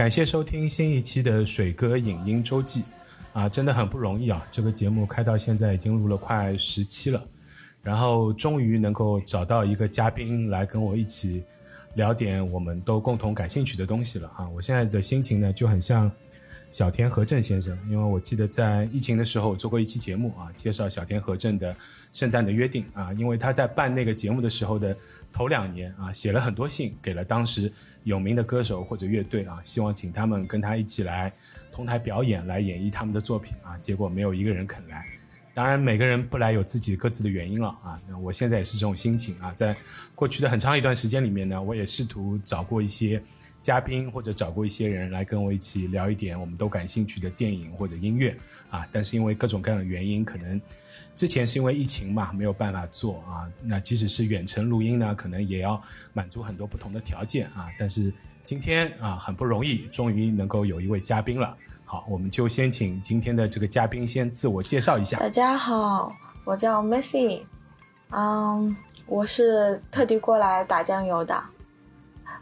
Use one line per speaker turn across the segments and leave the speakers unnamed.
感谢收听新一期的水哥影音周记，啊，真的很不容易啊！这个节目开到现在已经录了快十期了，然后终于能够找到一个嘉宾来跟我一起聊点我们都共同感兴趣的东西了啊！我现在的心情呢就很像。小田和正先生，因为我记得在疫情的时候我做过一期节目啊，介绍小田和正的《圣诞的约定》啊，因为他在办那个节目的时候的头两年啊，写了很多信给了当时有名的歌手或者乐队啊，希望请他们跟他一起来同台表演，来演绎他们的作品啊，结果没有一个人肯来。当然，每个人不来有自己各自的原因了啊。我现在也是这种心情啊，在过去的很长一段时间里面呢，我也试图找过一些。嘉宾或者找过一些人来跟我一起聊一点我们都感兴趣的电影或者音乐啊，但是因为各种各样的原因，可能之前是因为疫情嘛，没有办法做啊。那即使是远程录音呢，可能也要满足很多不同的条件啊。但是今天啊，很不容易，终于能够有一位嘉宾了。好，我们就先请今天的这个嘉宾先自我介绍一下。
大家好，我叫 Messi，嗯，我是特地过来打酱油的。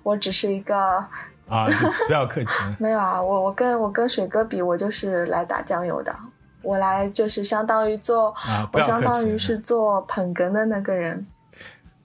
我只是一个
啊，不要客气。
没有啊，我我跟我跟水哥比，我就是来打酱油的。我来就是相当于做，啊我相当于是做捧哏的那个人。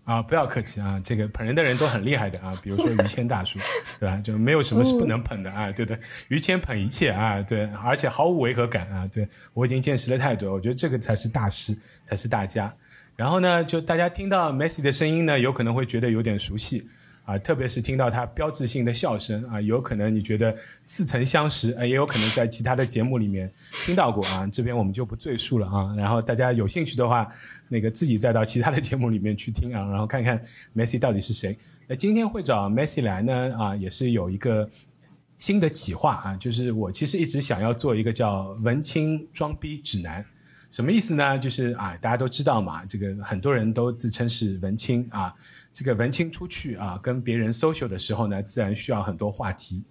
啊，不要客气啊，这个捧人的人都很厉害的啊，比如说于谦大叔，对吧？就没有什么是不能捧的啊，对对？于谦捧一切啊，对，而且毫无违和感啊，对我已经见识了太多，我觉得这个才是大师，才是大家。然后呢，就大家听到 Messi 的声音呢，有可能会觉得有点熟悉。啊，特别是听到他标志性的笑声啊，有可能你觉得似曾相识啊，也有可能在其他的节目里面听到过啊。这边我们就不赘述了啊。然后大家有兴趣的话，那个自己再到其他的节目里面去听啊，然后看看 Messi 到底是谁。那今天会找 Messi 来呢啊，也是有一个新的企划啊，就是我其实一直想要做一个叫“文青装逼指南”，什么意思呢？就是啊，大家都知道嘛，这个很多人都自称是文青啊。这个文青出去啊，跟别人 social 的时候呢，自然需要很多话题，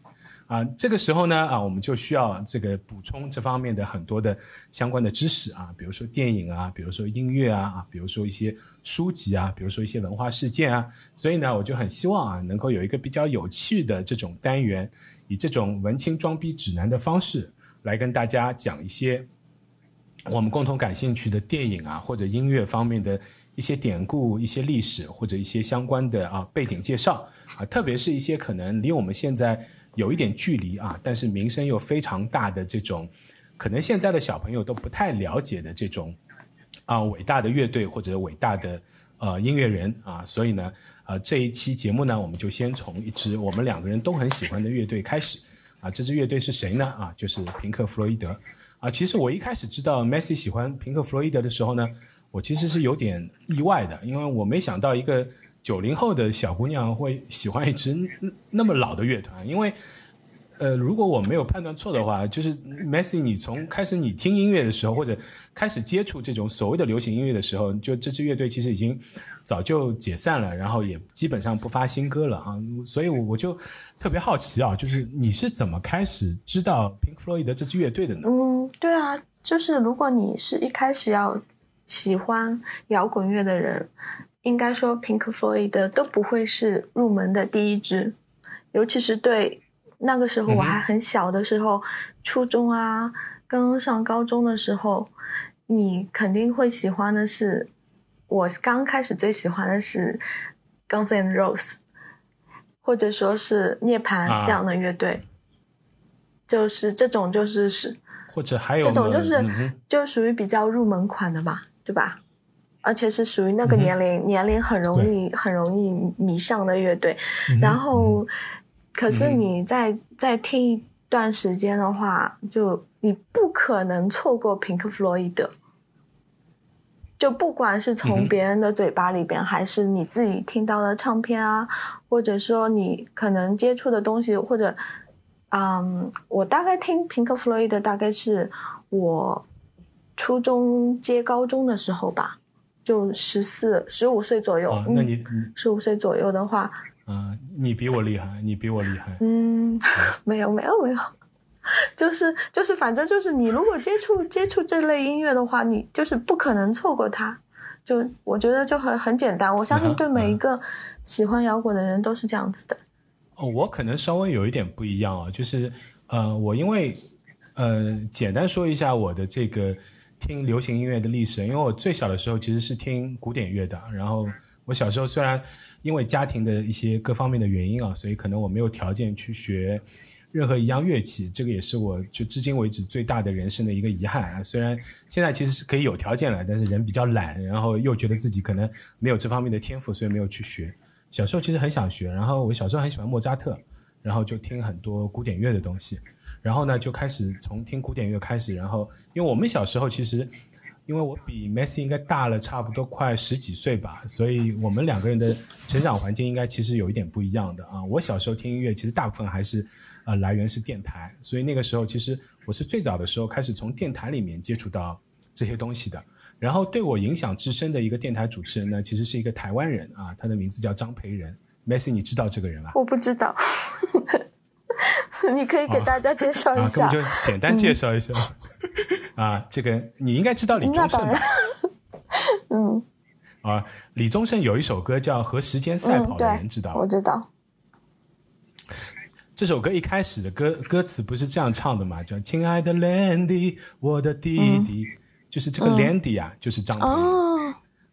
啊，这个时候呢，啊，我们就需要这个补充这方面的很多的相关的知识啊，比如说电影啊，比如说音乐啊，啊，比如说一些书籍啊，比如说一些文化事件啊，所以呢，我就很希望啊，能够有一个比较有趣的这种单元，以这种文青装逼指南的方式来跟大家讲一些我们共同感兴趣的电影啊，或者音乐方面的。一些典故、一些历史或者一些相关的啊背景介绍啊，特别是一些可能离我们现在有一点距离啊，但是名声又非常大的这种，可能现在的小朋友都不太了解的这种啊伟大的乐队或者伟大的呃音乐人啊，所以呢，呃这一期节目呢，我们就先从一支我们两个人都很喜欢的乐队开始啊，这支乐队是谁呢？啊，就是平克·弗洛伊德啊。其实我一开始知道 Messi 喜欢平克·弗洛伊德的时候呢。我其实是有点意外的，因为我没想到一个九零后的小姑娘会喜欢一支那么老的乐团。因为，呃，如果我没有判断错的话，就是 Messi，你从开始你听音乐的时候，或者开始接触这种所谓的流行音乐的时候，就这支乐队其实已经早就解散了，然后也基本上不发新歌了啊。所以我就特别好奇啊，就是你是怎么开始知道 Pink Floyd 这支乐队的呢？
嗯，对啊，就是如果你是一开始要。喜欢摇滚乐的人，应该说 Pink Floyd 都不会是入门的第一支，尤其是对那个时候我还很小的时候，初中啊，刚上高中的时候，你肯定会喜欢的是，我刚开始最喜欢的是 Guns N' Roses，或者说是涅槃这样的乐队，就是这种就是是，
或者还有
这种就是就属于比较入门款的吧。对吧？而且是属于那个年龄，年龄很容易很容易迷上的乐队。然后，可是你再再听一段时间的话，就你不可能错过平克·弗洛伊德。就不管是从别人的嘴巴里边，还是你自己听到的唱片啊，或者说你可能接触的东西，或者，嗯，我大概听平克·弗洛伊德，大概是我。初中接高中的时候吧，就十四、十五岁左右。
哦，那你
十五岁左右的话，
嗯，你比我厉害，你比我厉害。
嗯，没有没有没有，就是就是，反正就是你如果接触 接触这类音乐的话，你就是不可能错过它。就我觉得就很很简单，我相信对每一个喜欢摇滚的人都是这样子的。
哦，我可能稍微有一点不一样啊，就是呃，我因为呃，简单说一下我的这个听流行音乐的历史，因为我最小的时候其实是听古典乐的，然后我小时候虽然因为家庭的一些各方面的原因啊，所以可能我没有条件去学任何一样乐器，这个也是我就至今为止最大的人生的一个遗憾啊。虽然现在其实是可以有条件了，但是人比较懒，然后又觉得自己可能没有这方面的天赋，所以没有去学。小时候其实很想学，然后我小时候很喜欢莫扎特，然后就听很多古典乐的东西，然后呢就开始从听古典乐开始，然后因为我们小时候其实，因为我比 Messi 应该大了差不多快十几岁吧，所以我们两个人的成长环境应该其实有一点不一样的啊。我小时候听音乐其实大部分还是呃来源是电台，所以那个时候其实我是最早的时候开始从电台里面接触到这些东西的。然后对我影响至深的一个电台主持人呢，其实是一个台湾人啊，他的名字叫张培仁。Messi，你知道这个人啊？
我不知道，你可以给大家介绍一
下。啊，我就简单介绍一下。啊，这个你应该知道李宗盛吧？
嗯。
啊，李宗盛有一首歌叫《和时间赛跑的人》，知道
我知道。
这首歌一开始的歌歌词不是这样唱的嘛？叫“亲爱的 Landy，我的弟弟”。就是这个 Landy 啊，就是张培仁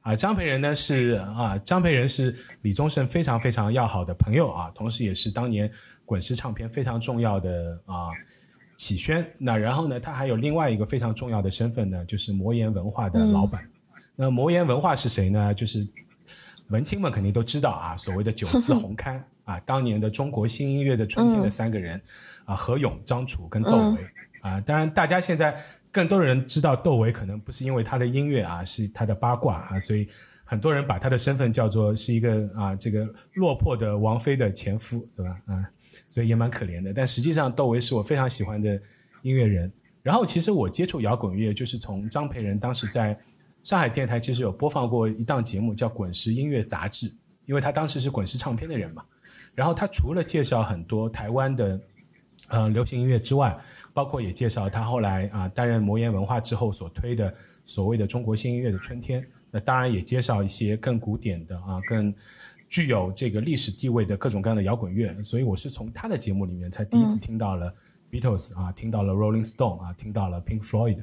啊。张培仁呢是啊，张培仁是李宗盛非常非常要好的朋友啊，同时也是当年滚石唱片非常重要的啊启轩。那然后呢，他还有另外一个非常重要的身份呢，就是魔岩文化的老板。那魔岩文化是谁呢？就是文青们肯定都知道啊，所谓的九四红刊 啊，当年的中国新音乐的春天的三个人啊，何勇、张楚跟窦唯啊。当然，大家现在。更多人知道窦唯，可能不是因为他的音乐啊，是他的八卦啊，所以很多人把他的身份叫做是一个啊，这个落魄的王菲的前夫，对吧？啊，所以也蛮可怜的。但实际上，窦唯是我非常喜欢的音乐人。然后，其实我接触摇滚乐就是从张培仁当时在上海电台其实有播放过一档节目叫《滚石音乐杂志》，因为他当时是滚石唱片的人嘛。然后他除了介绍很多台湾的呃流行音乐之外，包括也介绍他后来啊担任魔岩文化之后所推的所谓的中国新音乐的春天，那当然也介绍一些更古典的啊更具有这个历史地位的各种各样的摇滚乐，所以我是从他的节目里面才第一次听到了 Beatles 啊，听到了 Rolling Stone 啊，听到了 Pink Floyd，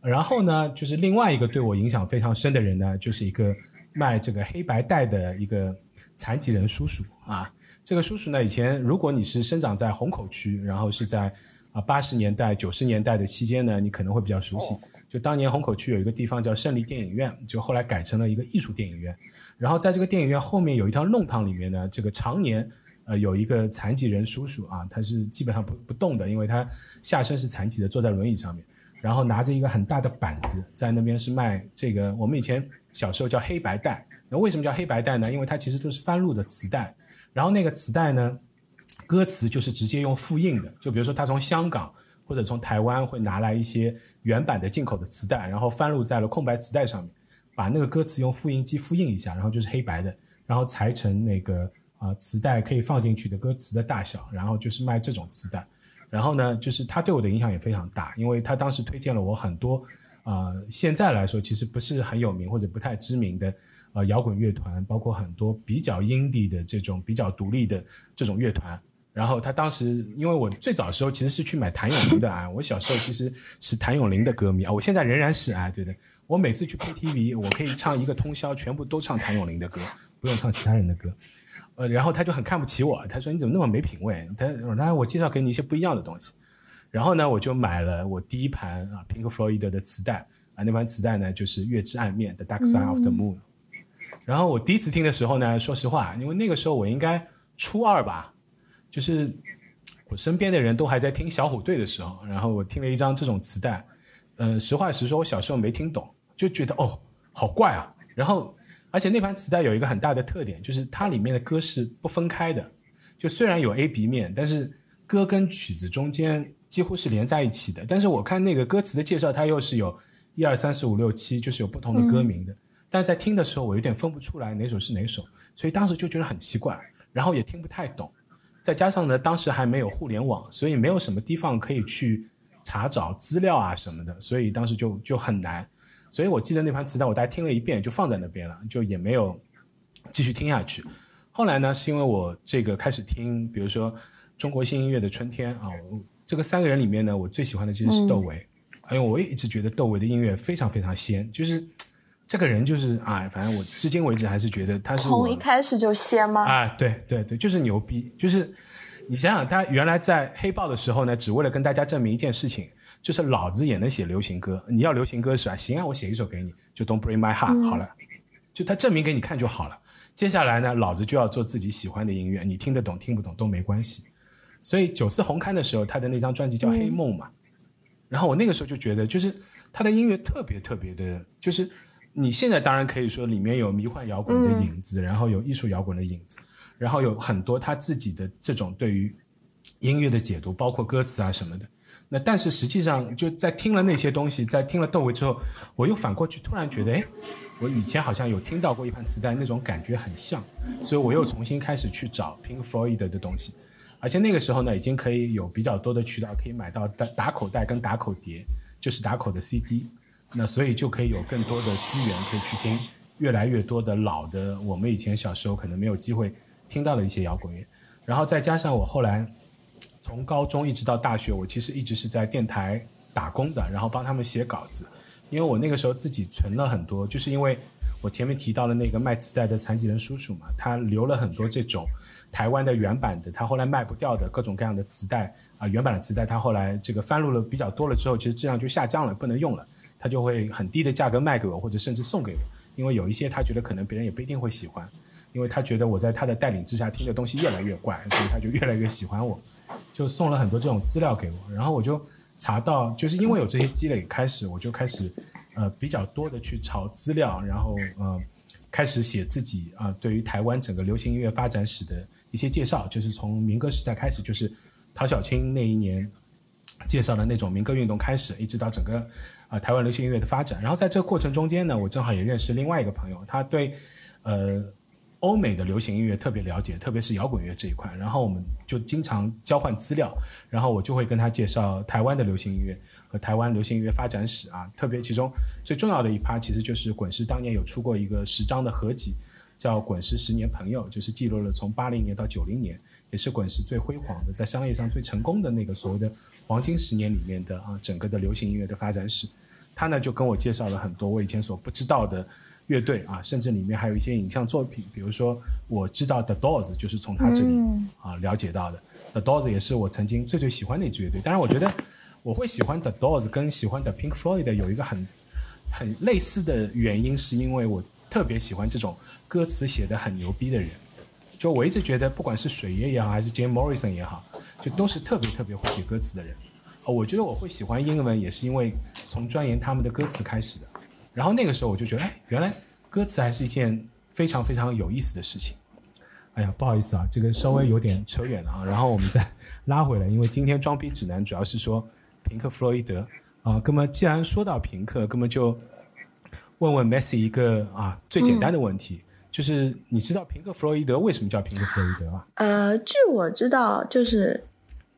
然后呢，就是另外一个对我影响非常深的人呢，就是一个卖这个黑白带的一个残疾人叔叔啊，这个叔叔呢，以前如果你是生长在虹口区，然后是在啊，八十年代、九十年代的期间呢，你可能会比较熟悉。就当年虹口区有一个地方叫胜利电影院，就后来改成了一个艺术电影院。然后在这个电影院后面有一条弄堂里面呢，这个常年呃有一个残疾人叔叔啊，他是基本上不不动的，因为他下身是残疾的，坐在轮椅上面，然后拿着一个很大的板子在那边是卖这个我们以前小时候叫黑白带。那为什么叫黑白带呢？因为它其实都是翻录的磁带，然后那个磁带呢。歌词就是直接用复印的，就比如说他从香港或者从台湾会拿来一些原版的进口的磁带，然后翻录在了空白磁带上面，把那个歌词用复印机复印一下，然后就是黑白的，然后裁成那个啊磁带可以放进去的歌词的大小，然后就是卖这种磁带。然后呢，就是他对我的影响也非常大，因为他当时推荐了我很多啊现在来说其实不是很有名或者不太知名的啊摇滚乐团，包括很多比较 indie 的这种比较独立的这种乐团。然后他当时，因为我最早的时候其实是去买谭咏麟的啊，我小时候其实是谭咏麟的歌迷啊，我现在仍然是啊，对的。我每次去 KTV，我可以唱一个通宵，全部都唱谭咏麟的歌，不用唱其他人的歌。呃，然后他就很看不起我，他说你怎么那么没品位？他来我介绍给你一些不一样的东西。然后呢，我就买了我第一盘啊 Pink Floyd 的磁带啊，那盘磁带呢就是《月之暗面》的《Dark Side of the Moon》。然后我第一次听的时候呢，说实话，因为那个时候我应该初二吧。就是我身边的人都还在听小虎队的时候，然后我听了一张这种磁带，嗯，实话实说，我小时候没听懂，就觉得哦，好怪啊。然后，而且那盘磁带有一个很大的特点，就是它里面的歌是不分开的，就虽然有 A、B 面，但是歌跟曲子中间几乎是连在一起的。但是我看那个歌词的介绍，它又是有一二三四五六七，就是有不同的歌名的。但在听的时候，我有点分不出来哪首是哪首，所以当时就觉得很奇怪，然后也听不太懂。再加上呢，当时还没有互联网，所以没有什么地方可以去查找资料啊什么的，所以当时就就很难。所以我记得那盘磁带，我大概听了一遍就放在那边了，就也没有继续听下去。后来呢，是因为我这个开始听，比如说中国新音乐的春天啊，这个三个人里面呢，我最喜欢的其实是窦唯，因为我也一直觉得窦唯的音乐非常非常仙，就是这个人就是啊，反正我至今为止还是觉得他是
从一开始就仙吗？
啊，对对对，就是牛逼，就是你想想，他原来在黑豹的时候呢，只为了跟大家证明一件事情，就是老子也能写流行歌，你要流行歌是吧？行啊，我写一首给你，就 Don't Break My Heart，好了，就他证明给你看就好了。接下来呢，老子就要做自己喜欢的音乐，你听得懂听不懂都没关系。所以九四红刊的时候，他的那张专辑叫《黑梦》嘛，然后我那个时候就觉得，就是他的音乐特别特别的，就是你现在当然可以说里面有迷幻摇滚的影子，然后有艺术摇滚的影子，然后有很多他自己的这种对于音乐的解读，包括歌词啊什么的。那但是实际上就在听了那些东西，在听了窦唯之后，我又反过去突然觉得，哎。我以前好像有听到过一盘磁带，那种感觉很像，所以我又重新开始去找 Pink Floyd 的东西，而且那个时候呢，已经可以有比较多的渠道可以买到打打口袋跟打口碟，就是打口的 CD，那所以就可以有更多的资源可以去听越来越多的老的我们以前小时候可能没有机会听到的一些摇滚乐，然后再加上我后来从高中一直到大学，我其实一直是在电台打工的，然后帮他们写稿子。因为我那个时候自己存了很多，就是因为我前面提到了那个卖磁带的残疾人叔叔嘛，他留了很多这种台湾的原版的，他后来卖不掉的各种各样的磁带啊，原版的磁带，他后来这个翻录了比较多了之后，其实质量就下降了，不能用了，他就会很低的价格卖给我，或者甚至送给我，因为有一些他觉得可能别人也不一定会喜欢，因为他觉得我在他的带领之下听的东西越来越怪，所以他就越来越喜欢我，就送了很多这种资料给我，然后我就。查到，就是因为有这些积累，开始我就开始，呃，比较多的去炒资料，然后呃，开始写自己啊，对于台湾整个流行音乐发展史的一些介绍，就是从民歌时代开始，就是陶小青那一年介绍的那种民歌运动开始，一直到整个啊台湾流行音乐的发展。然后在这个过程中间呢，我正好也认识另外一个朋友，他对呃。欧美的流行音乐特别了解，特别是摇滚乐这一块，然后我们就经常交换资料，然后我就会跟他介绍台湾的流行音乐和台湾流行音乐发展史啊，特别其中最重要的一趴，其实就是滚石当年有出过一个十张的合集，叫《滚石十年朋友》，就是记录了从八零年到九零年，也是滚石最辉煌的，在商业上最成功的那个所谓的黄金十年里面的啊，整个的流行音乐的发展史，他呢就跟我介绍了很多我以前所不知道的。乐队啊，甚至里面还有一些影像作品，比如说我知道 The Doors 就是从他这里啊了解到的。The Doors 也是我曾经最最喜欢的一支乐队。当然，我觉得我会喜欢 The Doors 跟喜欢 The Pink Floyd 有一个很很类似的原因，是因为我特别喜欢这种歌词写的很牛逼的人。就我一直觉得，不管是水爷也好，还是 Jim Morrison 也好，就都是特别特别会写歌词的人。哦，我觉得我会喜欢英文，也是因为从钻研他们的歌词开始的。然后那个时候我就觉得，哎，原来歌词还是一件非常非常有意思的事情。哎呀，不好意思啊，这个稍微有点扯远了啊。然后我们再 拉回来，因为今天装逼指南主要是说平克·弗洛伊德啊。那么既然说到平克，那么就问问 Messi 一个啊最简单的问题，就是你知道平克·弗洛伊德为什么叫平克·弗洛伊德吗？
呃，据我知道，就是。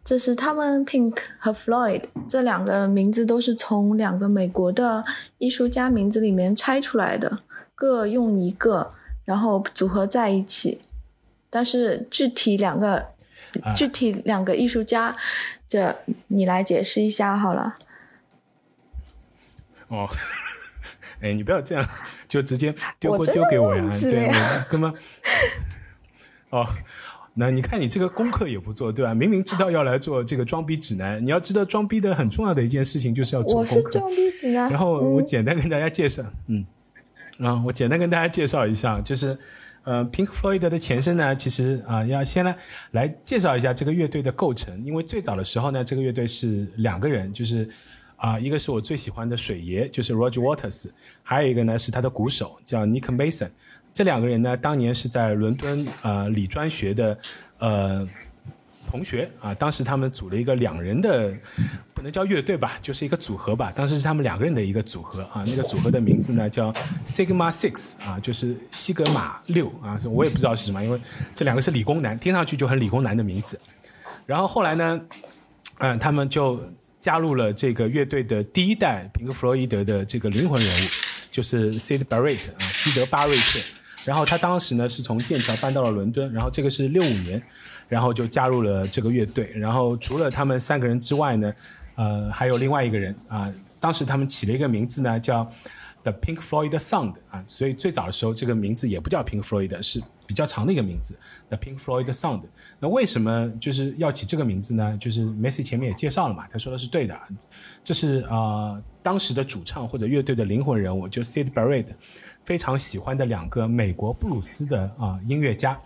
这是他们 Pink 和 Floyd 这两个名字都是从两个美国的艺术家名字里面拆出来的，各用一个，然后组合在一起。但是具体两个，具体两个艺术家，这你来解释一下好了。
哦，哎，你不要这样，就直接丢过丢给我呀，对，哥们。哦。那你看，你这个功课也不做，对吧？明明知道要来做这个装逼指南，你要知道装逼的很重要的一件事情就是要做功课。
我是装逼指南。
然后我简单跟大家介绍，嗯，啊，我简单跟大家介绍一下，就是，呃，Pink Floyd 的前身呢，其实啊，要先来来介绍一下这个乐队的构成，因为最早的时候呢，这个乐队是两个人，就是啊，一个是我最喜欢的水爷，就是 Roger Waters，还有一个呢是他的鼓手叫 Nick Mason。这两个人呢，当年是在伦敦呃理专学的呃同学啊，当时他们组了一个两人的，不能叫乐队吧，就是一个组合吧。当时是他们两个人的一个组合啊，那个组合的名字呢叫 Sigma Six 啊，就是西格玛六啊，我也不知道是什么，因为这两个是理工男，听上去就很理工男的名字。然后后来呢，嗯，他们就加入了这个乐队的第一代平克·弗洛伊德的这个灵魂人物，就是 Sid Barrett 啊，西德·巴瑞特。然后他当时呢是从剑桥搬到了伦敦，然后这个是六五年，然后就加入了这个乐队。然后除了他们三个人之外呢，呃，还有另外一个人啊，当时他们起了一个名字呢叫 The Pink Floyd Sound 啊，所以最早的时候这个名字也不叫 Pink Floyd，是比较长的一个名字 The Pink Floyd Sound。那为什么就是要起这个名字呢？就是 Messi 前面也介绍了嘛，他说的是对的，这是啊当时的主唱或者乐队的灵魂人物，就 Sid Barrett。非常喜欢的两个美国布鲁斯的啊音乐家，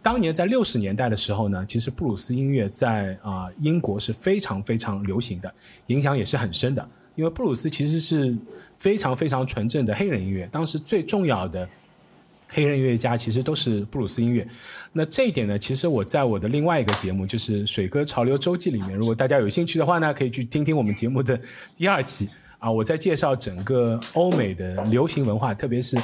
当年在六十年代的时候呢，其实布鲁斯音乐在啊英国是非常非常流行的，影响也是很深的。因为布鲁斯其实是非常非常纯正的黑人音乐，当时最重要的黑人音乐家其实都是布鲁斯音乐。那这一点呢，其实我在我的另外一个节目就是《水哥潮流周记》里面，如果大家有兴趣的话呢，可以去听听我们节目的第二期。啊，我在介绍整个欧美的流行文化，特别是，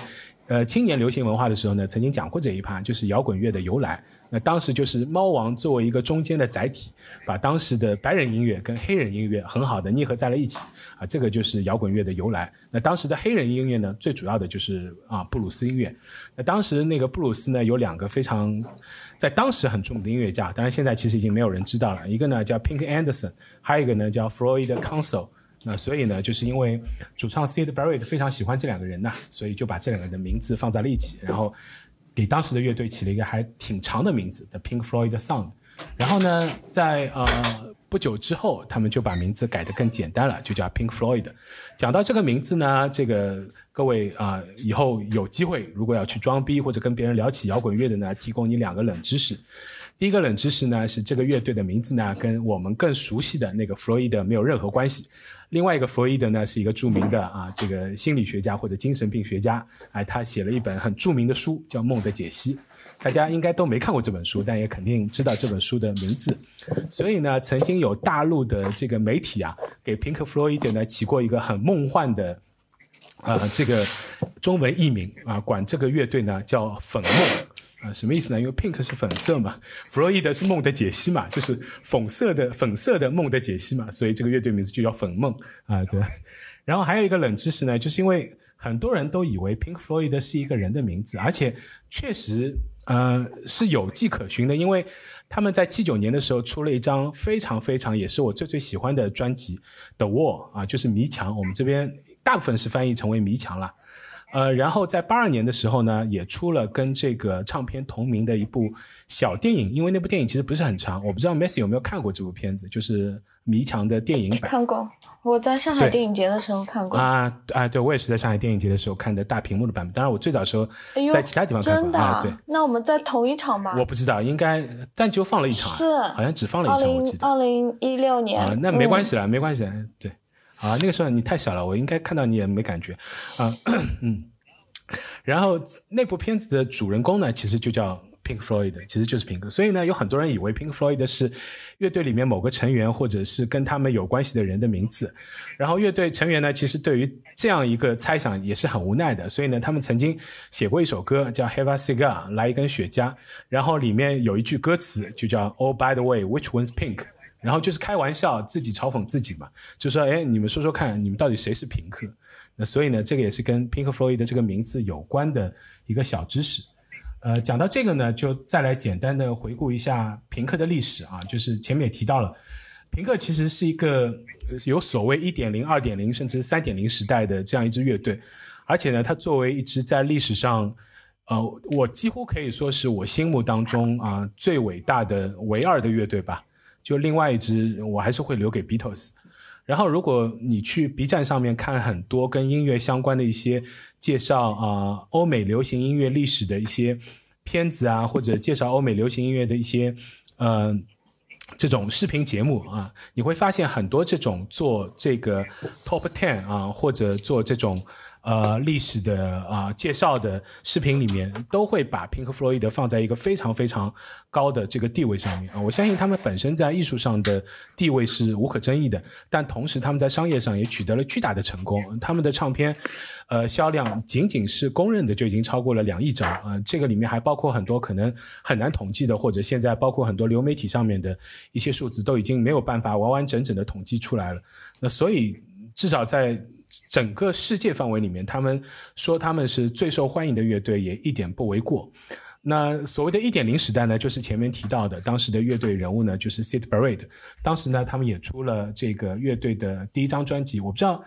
呃，青年流行文化的时候呢，曾经讲过这一趴，就是摇滚乐的由来。那当时就是猫王作为一个中间的载体，把当时的白人音乐跟黑人音乐很好的捏合在了一起。啊，这个就是摇滚乐的由来。那当时的黑人音乐呢，最主要的就是啊布鲁斯音乐。那当时那个布鲁斯呢，有两个非常在当时很著名的音乐家，当然现在其实已经没有人知道了。一个呢叫 Pink Anderson，还有一个呢叫 Floyd Council。那所以呢，就是因为主唱 Sid Barrett 非常喜欢这两个人呢，所以就把这两个人的名字放在了一起，然后给当时的乐队起了一个还挺长的名字的 Pink Floyd Song，。然后呢，在呃不久之后，他们就把名字改得更简单了，就叫 Pink Floyd。讲到这个名字呢，这个各位啊，以后有机会如果要去装逼或者跟别人聊起摇滚乐的呢，提供你两个冷知识。第一个冷知识呢，是这个乐队的名字呢，跟我们更熟悉的那个弗洛伊德没有任何关系。另外一个弗洛伊德呢，是一个著名的啊，这个心理学家或者精神病学家，哎，他写了一本很著名的书，叫《梦的解析》。大家应该都没看过这本书，但也肯定知道这本书的名字。所以呢，曾经有大陆的这个媒体啊，给平克·弗洛伊德呢起过一个很梦幻的啊这个中文译名啊，管这个乐队呢叫“粉梦”。啊，什么意思呢？因为 pink 是粉色嘛，弗洛伊德是梦的解析嘛，就是粉色的粉色的梦的解析嘛，所以这个乐队名字就叫粉梦啊。对，然后还有一个冷知识呢，就是因为很多人都以为 Pink Floyd 是一个人的名字，而且确实呃是有迹可循的，因为他们在七九年的时候出了一张非常非常也是我最最喜欢的专辑《The Wall》啊，就是迷墙，我们这边大部分是翻译成为迷墙了。呃，然后在八二年的时候呢，也出了跟这个唱片同名的一部小电影，因为那部电影其实不是很长，我不知道 Messi 有没有看过这部片子，就是《迷墙》的电影版。
看过，我在上海电影节的时候看过。
啊啊，对，我也是在上海电影节的时候看的大屏幕的版本。当然，我最早时候在其他地方看
过
啊。对，
那我们在同一场吧？
我不知道，应该但就放了一场，
是
好像只放了一场，我记得。
二零一六年
啊，那没关系了，没关系。对，啊，那个时候你太小了，我应该看到你也没感觉啊，嗯。然后那部片子的主人公呢，其实就叫 Pink Floyd，其实就是 Pink，。所以呢，有很多人以为 Pink Floyd 是乐队里面某个成员，或者是跟他们有关系的人的名字。然后乐队成员呢，其实对于这样一个猜想也是很无奈的。所以呢，他们曾经写过一首歌叫 Have a Cigar，来一根雪茄。然后里面有一句歌词就叫 Oh by the way，which one's pink？然后就是开玩笑，自己嘲讽自己嘛，就说哎，你们说说看，你们到底谁是平克？那所以呢，这个也是跟 Pink Floyd 的这个名字有关的一个小知识。呃，讲到这个呢，就再来简单的回顾一下平克的历史啊。就是前面也提到了，平克其实是一个有所谓一点零、二点零甚至三点零时代的这样一支乐队，而且呢，它作为一支在历史上，呃，我几乎可以说是我心目当中啊最伟大的唯二的乐队吧。就另外一支，我还是会留给 Beatles。然后，如果你去 B 站上面看很多跟音乐相关的一些介绍啊，欧美流行音乐历史的一些片子啊，或者介绍欧美流行音乐的一些呃这种视频节目啊，你会发现很多这种做这个 Top Ten 啊，或者做这种。呃，历史的啊介绍的视频里面都会把平克·弗洛伊德放在一个非常非常高的这个地位上面啊。我相信他们本身在艺术上的地位是无可争议的，但同时他们在商业上也取得了巨大的成功。他们的唱片，呃，销量仅仅是公认的就已经超过了两亿张啊。这个里面还包括很多可能很难统计的，或者现在包括很多流媒体上面的一些数字都已经没有办法完完整整的统计出来了。那所以至少在整个世界范围里面，他们说他们是最受欢迎的乐队，也一点不为过。那所谓的一点零时代呢，就是前面提到的，当时的乐队人物呢，就是 Sid Barrett。当时呢，他们也出了这个乐队的第一张专辑。我不知道，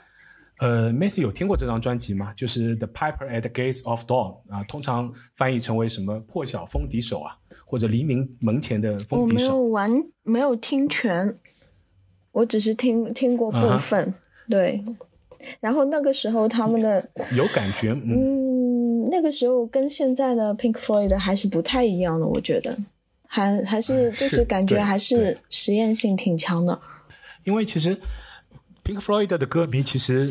呃，Macy 有听过这张专辑吗？就是 The Piper at the Gates of Dawn 啊，通常翻译成为什么破晓风笛手啊，或者黎明门前的风笛手。
我没有完，没有听全，我只是听听过部分。对，然后那个时候他们的
有感觉，嗯。
那个时候跟现在的 Pink Floyd 还是不太一样的，我觉得，还还是就是感觉还是实验性挺强的。
因为其实 Pink Floyd 的歌迷其实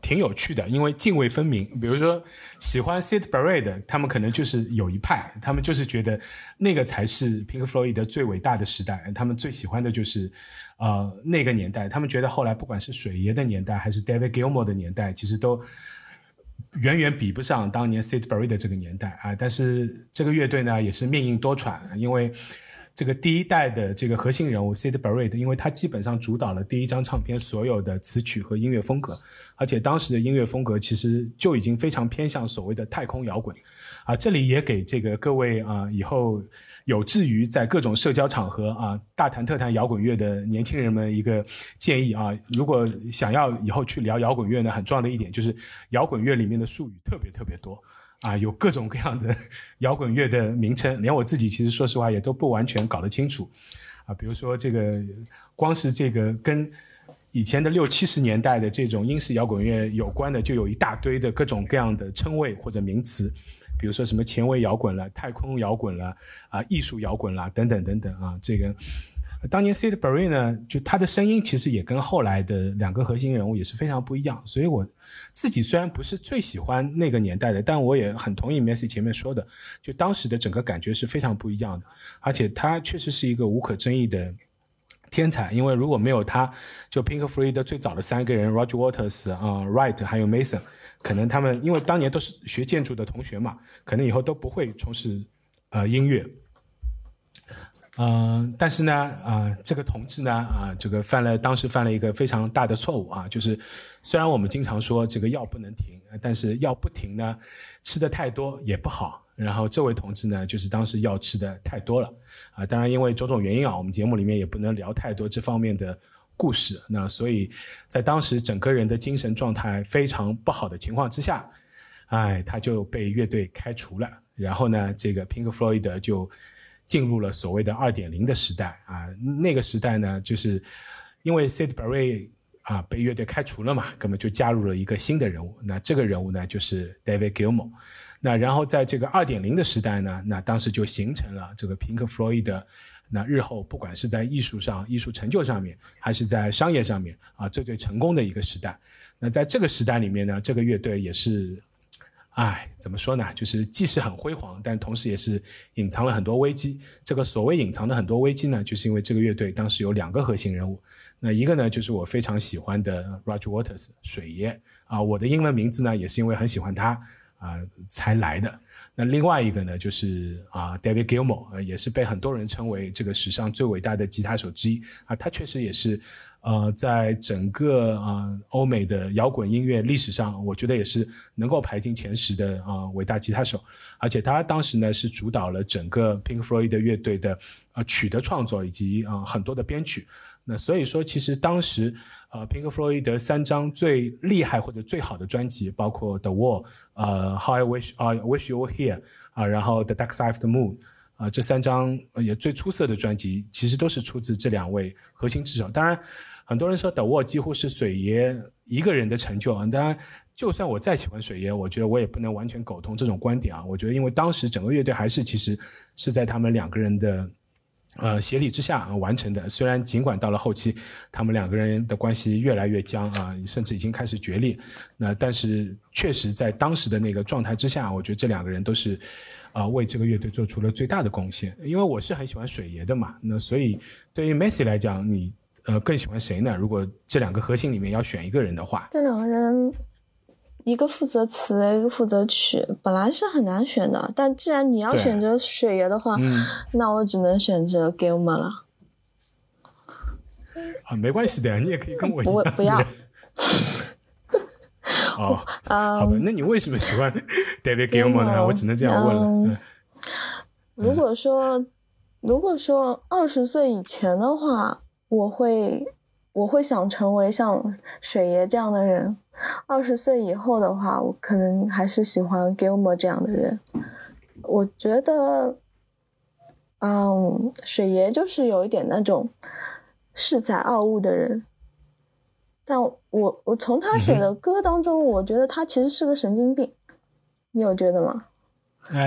挺有趣的，因为泾渭分明。比如说喜欢 Sid Barrett，他们可能就是有一派，他们就是觉得那个才是 Pink Floyd 的最伟大的时代，他们最喜欢的就是呃那个年代。他们觉得后来不管是水爷的年代，还是 David Gilmour 的年代，其实都。远远比不上当年 Sid Barrett 的这个年代啊！但是这个乐队呢也是命运多舛，因为这个第一代的这个核心人物 Sid Barrett，因为他基本上主导了第一张唱片所有的词曲和音乐风格，而且当时的音乐风格其实就已经非常偏向所谓的太空摇滚啊！这里也给这个各位啊以后。有志于在各种社交场合啊大谈特谈摇滚乐的年轻人们一个建议啊，如果想要以后去聊摇滚乐呢，很重要的一点就是摇滚乐里面的术语特别特别多啊，有各种各样的 摇滚乐的名称，连我自己其实说实话也都不完全搞得清楚啊。比如说这个，光是这个跟以前的六七十年代的这种英式摇滚乐有关的，就有一大堆的各种各样的称谓或者名词。比如说什么前卫摇滚了、太空摇滚了啊、艺术摇滚了等等等等啊，这个当年 Sid Barrett 呢，就他的声音其实也跟后来的两个核心人物也是非常不一样。所以我自己虽然不是最喜欢那个年代的，但我也很同意 Messi 前面说的，就当时的整个感觉是非常不一样的。而且他确实是一个无可争议的天才，因为如果没有他，就 Pink Floyd 的最早的三个人 Roger Waters 啊、Wright 还有 Mason。可能他们因为当年都是学建筑的同学嘛，可能以后都不会从事呃音乐。嗯，但是呢，啊，这个同志呢，啊，这个犯了当时犯了一个非常大的错误啊，就是虽然我们经常说这个药不能停，但是药不停呢，吃的太多也不好。然后这位同志呢，就是当时药吃的太多了啊，当然因为种种原因啊，我们节目里面也不能聊太多这方面的。故事，那所以在当时整个人的精神状态非常不好的情况之下，哎，他就被乐队开除了。然后呢，这个 Pink Floyd 就进入了所谓的二点零的时代啊。那个时代呢，就是因为 Sid Barrett 啊被乐队开除了嘛，根本就加入了一个新的人物。那这个人物呢，就是 David Gilmour。那然后在这个二点零的时代呢，那当时就形成了这个 Pink Floyd 的。那日后不管是在艺术上、艺术成就上面，还是在商业上面啊，最最成功的一个时代。那在这个时代里面呢，这个乐队也是，哎，怎么说呢？就是既是很辉煌，但同时也是隐藏了很多危机。这个所谓隐藏的很多危机呢，就是因为这个乐队当时有两个核心人物。那一个呢，就是我非常喜欢的 Roger Waters 水爷啊，我的英文名字呢，也是因为很喜欢他啊才来的。那另外一个呢，就是啊，David Gilmour，也是被很多人称为这个史上最伟大的吉他手之一啊。他确实也是，呃，在整个呃欧美的摇滚音乐历史上，我觉得也是能够排进前十的啊伟大吉他手。而且他当时呢是主导了整个 Pink Floyd 乐队的啊曲的创作以及啊很多的编曲。那所以说，其实当时。啊，Pink Floyd 的三张最厉害或者最好的专辑，包括 The Wall，呃，How I Wish 啊，Wish You Were Here 啊，然后 The Dark Side of the Moon 啊，这三张也最出色的专辑，其实都是出自这两位核心之手。当然，很多人说 The Wall 几乎是水爷一个人的成就啊。当然，就算我再喜欢水爷，我觉得我也不能完全苟同这种观点啊。我觉得，因为当时整个乐队还是其实是在他们两个人的。呃，协力之下完成的。虽然尽管到了后期，他们两个人的关系越来越僵啊，甚至已经开始决裂。那但是确实在当时的那个状态之下，我觉得这两个人都是啊为这个乐队做出了最大的贡献。因为我是很喜欢水爷的嘛，那所以对于 Messi 来讲，你呃更喜欢谁呢？如果这两个核心里面要选一个人的话，
这两个人。一个负责词，一个负责曲，本来是很难选的。但既然你要选择水爷的话，那我只能选择 Gilman 了。
啊，没关系的，你也可以跟我一样。
不不要。
哦，好吧，那你为什么喜欢 David Gilmour 呢？我只能这样问了。
如果说，如果说二十岁以前的话，我会我会想成为像水爷这样的人；二十岁以后的话，我可能还是喜欢 Gilmore 这样的人。我觉得，嗯，水爷就是有一点那种恃才傲物的人。但我我从他写的歌当中，我觉得他其实是个神经病。你有觉得吗？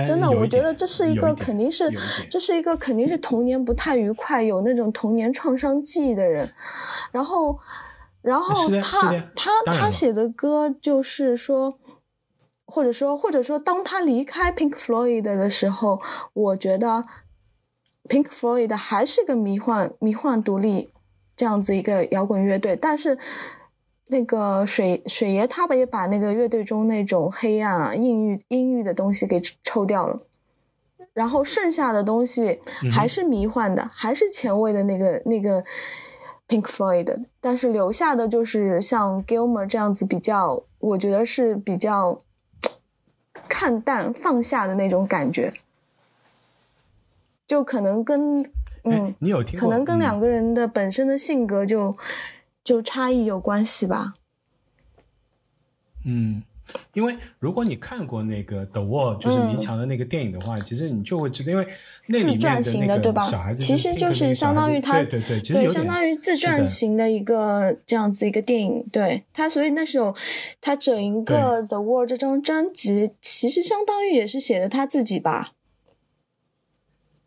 真的，我觉得这是一个肯定是，这是一个肯定是童年不太愉快，有那种童年创伤记忆的人。然后，然后他他他写的歌就是说，或者说或者说，当他离开 Pink Floyd 的时候，我觉得 Pink Floyd 还是个迷幻迷幻独立。这样子一个摇滚乐队，但是那个水水爷他也把那个乐队中那种黑暗啊、阴郁、阴郁的东西给抽掉了，然后剩下的东西还是迷幻的，还是前卫的那个那个 Pink Floyd，但是留下的就是像 Gilmer 这样子比较，我觉得是比较看淡、放下的那种感觉，就可能跟。
嗯，你有听？
可能跟两个人的本身的性格就就差异有关系吧。
嗯，因为如果你看过那个《The Wall》，就是迷墙的那个电影的话，其实你就会知道，因为那里面
的那
个小孩子
其实就是相当于他
对对对，对，
相当于自传型的一个这样子一个电影。对他，所以那时候他整一个《The Wall》这张专辑，其实相当于也是写的他自己吧。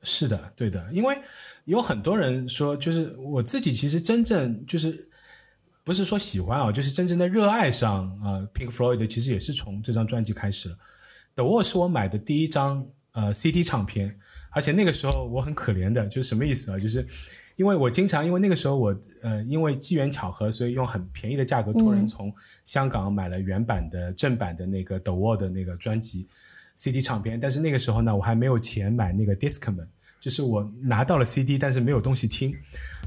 是的，对的，因为有很多人说，就是我自己其实真正就是不是说喜欢啊，就是真正的热爱上啊，Pink Floyd 其实也是从这张专辑开始了。The Wall 是我买的第一张呃 CD 唱片，而且那个时候我很可怜的，就是什么意思啊？就是因为我经常因为那个时候我呃因为机缘巧合，所以用很便宜的价格托人从香港买了原版的正版的那个 The Wall 的那个专辑 CD 唱片，但是那个时候呢，我还没有钱买那个 Discman。就是我拿到了 CD，但是没有东西听。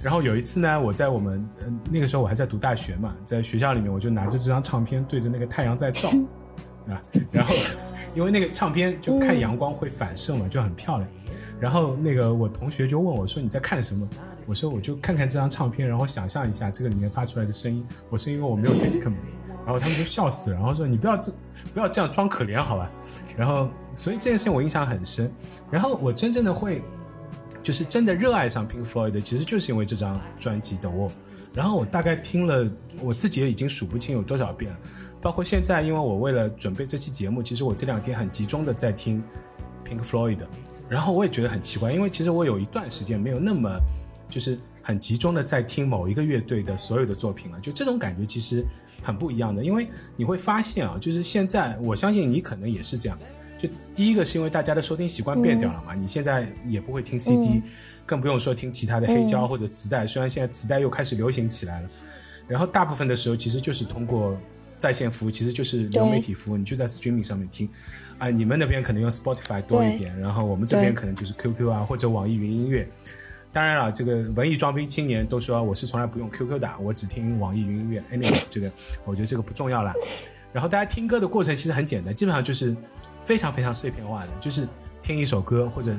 然后有一次呢，我在我们那个时候我还在读大学嘛，在学校里面，我就拿着这张唱片对着那个太阳在照，啊，然后因为那个唱片就看阳光会反射嘛，就很漂亮。然后那个我同学就问我说：“你在看什么？”我说：“我就看看这张唱片，然后想象一下这个里面发出来的声音。”我是因为我没有 Discman，然后他们就笑死了，然后说：“你不要这不要这样装可怜好吧？”然后所以这件事情我印象很深。然后我真正的会。就是真的热爱上 Pink Floyd，的其实就是因为这张专辑的 Wall。然后我大概听了，我自己也已经数不清有多少遍了。包括现在，因为我为了准备这期节目，其实我这两天很集中的在听 Pink Floyd。然后我也觉得很奇怪，因为其实我有一段时间没有那么就是很集中的在听某一个乐队的所有的作品了。就这种感觉其实很不一样的，因为你会发现啊，就是现在我相信你可能也是这样。就第一个是因为大家的收听习惯变掉了嘛，你现在也不会听 CD，更不用说听其他的黑胶或者磁带。虽然现在磁带又开始流行起来了，然后大部分的时候其实就是通过在线服务，其实就是流媒体服务，你就在 streaming 上面听。啊，你们那边可能用 Spotify 多一点，然后我们这边可能就是 QQ 啊或者网易云音乐。当然了，这个文艺装逼青年都说我是从来不用 QQ 的，我只听网易云音乐。Anyway，这个我觉得这个不重要了。然后大家听歌的过程其实很简单，基本上就是。非常非常碎片化的，就是听一首歌，或者，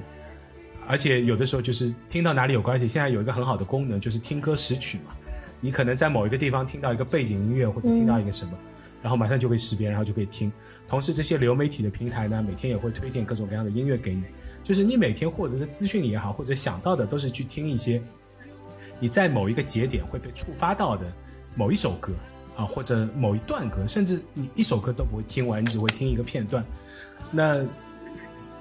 而且有的时候就是听到哪里有关系。现在有一个很好的功能，就是听歌识曲嘛。你可能在某一个地方听到一个背景音乐，或者听到一个什么，然后马上就可以识别，然后就可以听。同时，这些流媒体的平台呢，每天也会推荐各种各样的音乐给你。就是你每天获得的资讯也好，或者想到的，都是去听一些你在某一个节点会被触发到的某一首歌啊，或者某一段歌，甚至你一首歌都不会听完，你只会听一个片段。那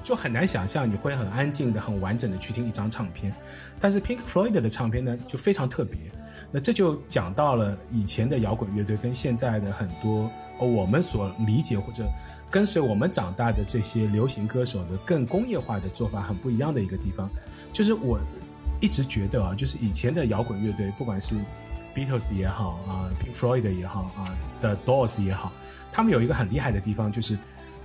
就很难想象你会很安静的、很完整的去听一张唱片，但是 Pink Floyd 的唱片呢就非常特别。那这就讲到了以前的摇滚乐队跟现在的很多我们所理解或者跟随我们长大的这些流行歌手的更工业化的做法很不一样的一个地方，就是我一直觉得啊，就是以前的摇滚乐队，不管是 Beatles 也好啊，Pink Floyd 也好啊，The Doors 也好，他们有一个很厉害的地方，就是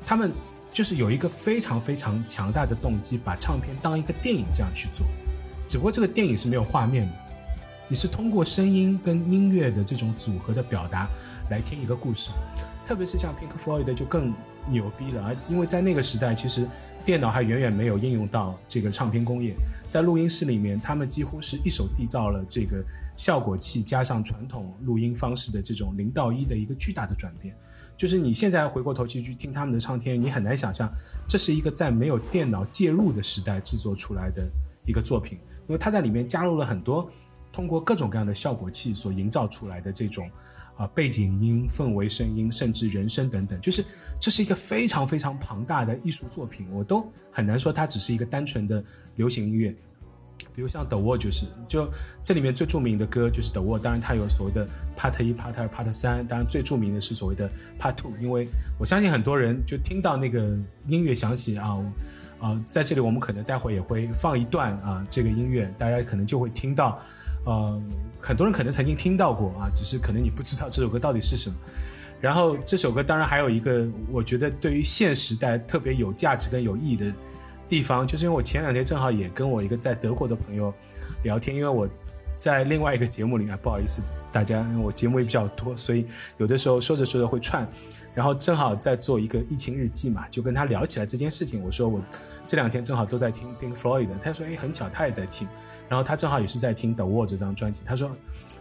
他们。就是有一个非常非常强大的动机，把唱片当一个电影这样去做，只不过这个电影是没有画面的，你是通过声音跟音乐的这种组合的表达来听一个故事。特别是像 Pink Floyd 就更牛逼了啊，因为在那个时代，其实电脑还远远没有应用到这个唱片工业，在录音室里面，他们几乎是一手缔造了这个效果器加上传统录音方式的这种零到一的一个巨大的转变。就是你现在回过头去去听他们的唱片，你很难想象这是一个在没有电脑介入的时代制作出来的一个作品，因为它在里面加入了很多通过各种各样的效果器所营造出来的这种啊背景音、氛围声音，甚至人声等等，就是这是一个非常非常庞大的艺术作品，我都很难说它只是一个单纯的流行音乐。比如像 The Wall 就是，就这里面最著名的歌就是 The Wall，当然它有所谓的 Part 一、Part 二、Part 三，当然最著名的是所谓的 Part Two，因为我相信很多人就听到那个音乐响起啊，啊，在这里我们可能待会也会放一段啊，这个音乐大家可能就会听到，呃，很多人可能曾经听到过啊，只是可能你不知道这首歌到底是什么。然后这首歌当然还有一个，我觉得对于现时代特别有价值跟有意义的。地方就是因为我前两天正好也跟我一个在德国的朋友聊天，因为我在另外一个节目里面，不好意思大家，因为我节目也比较多，所以有的时候说着说着会串，然后正好在做一个疫情日记嘛，就跟他聊起来这件事情。我说我这两天正好都在听 Pink Floyd，他说哎很巧他也在听，然后他正好也是在听 The Wall 这张专辑，他说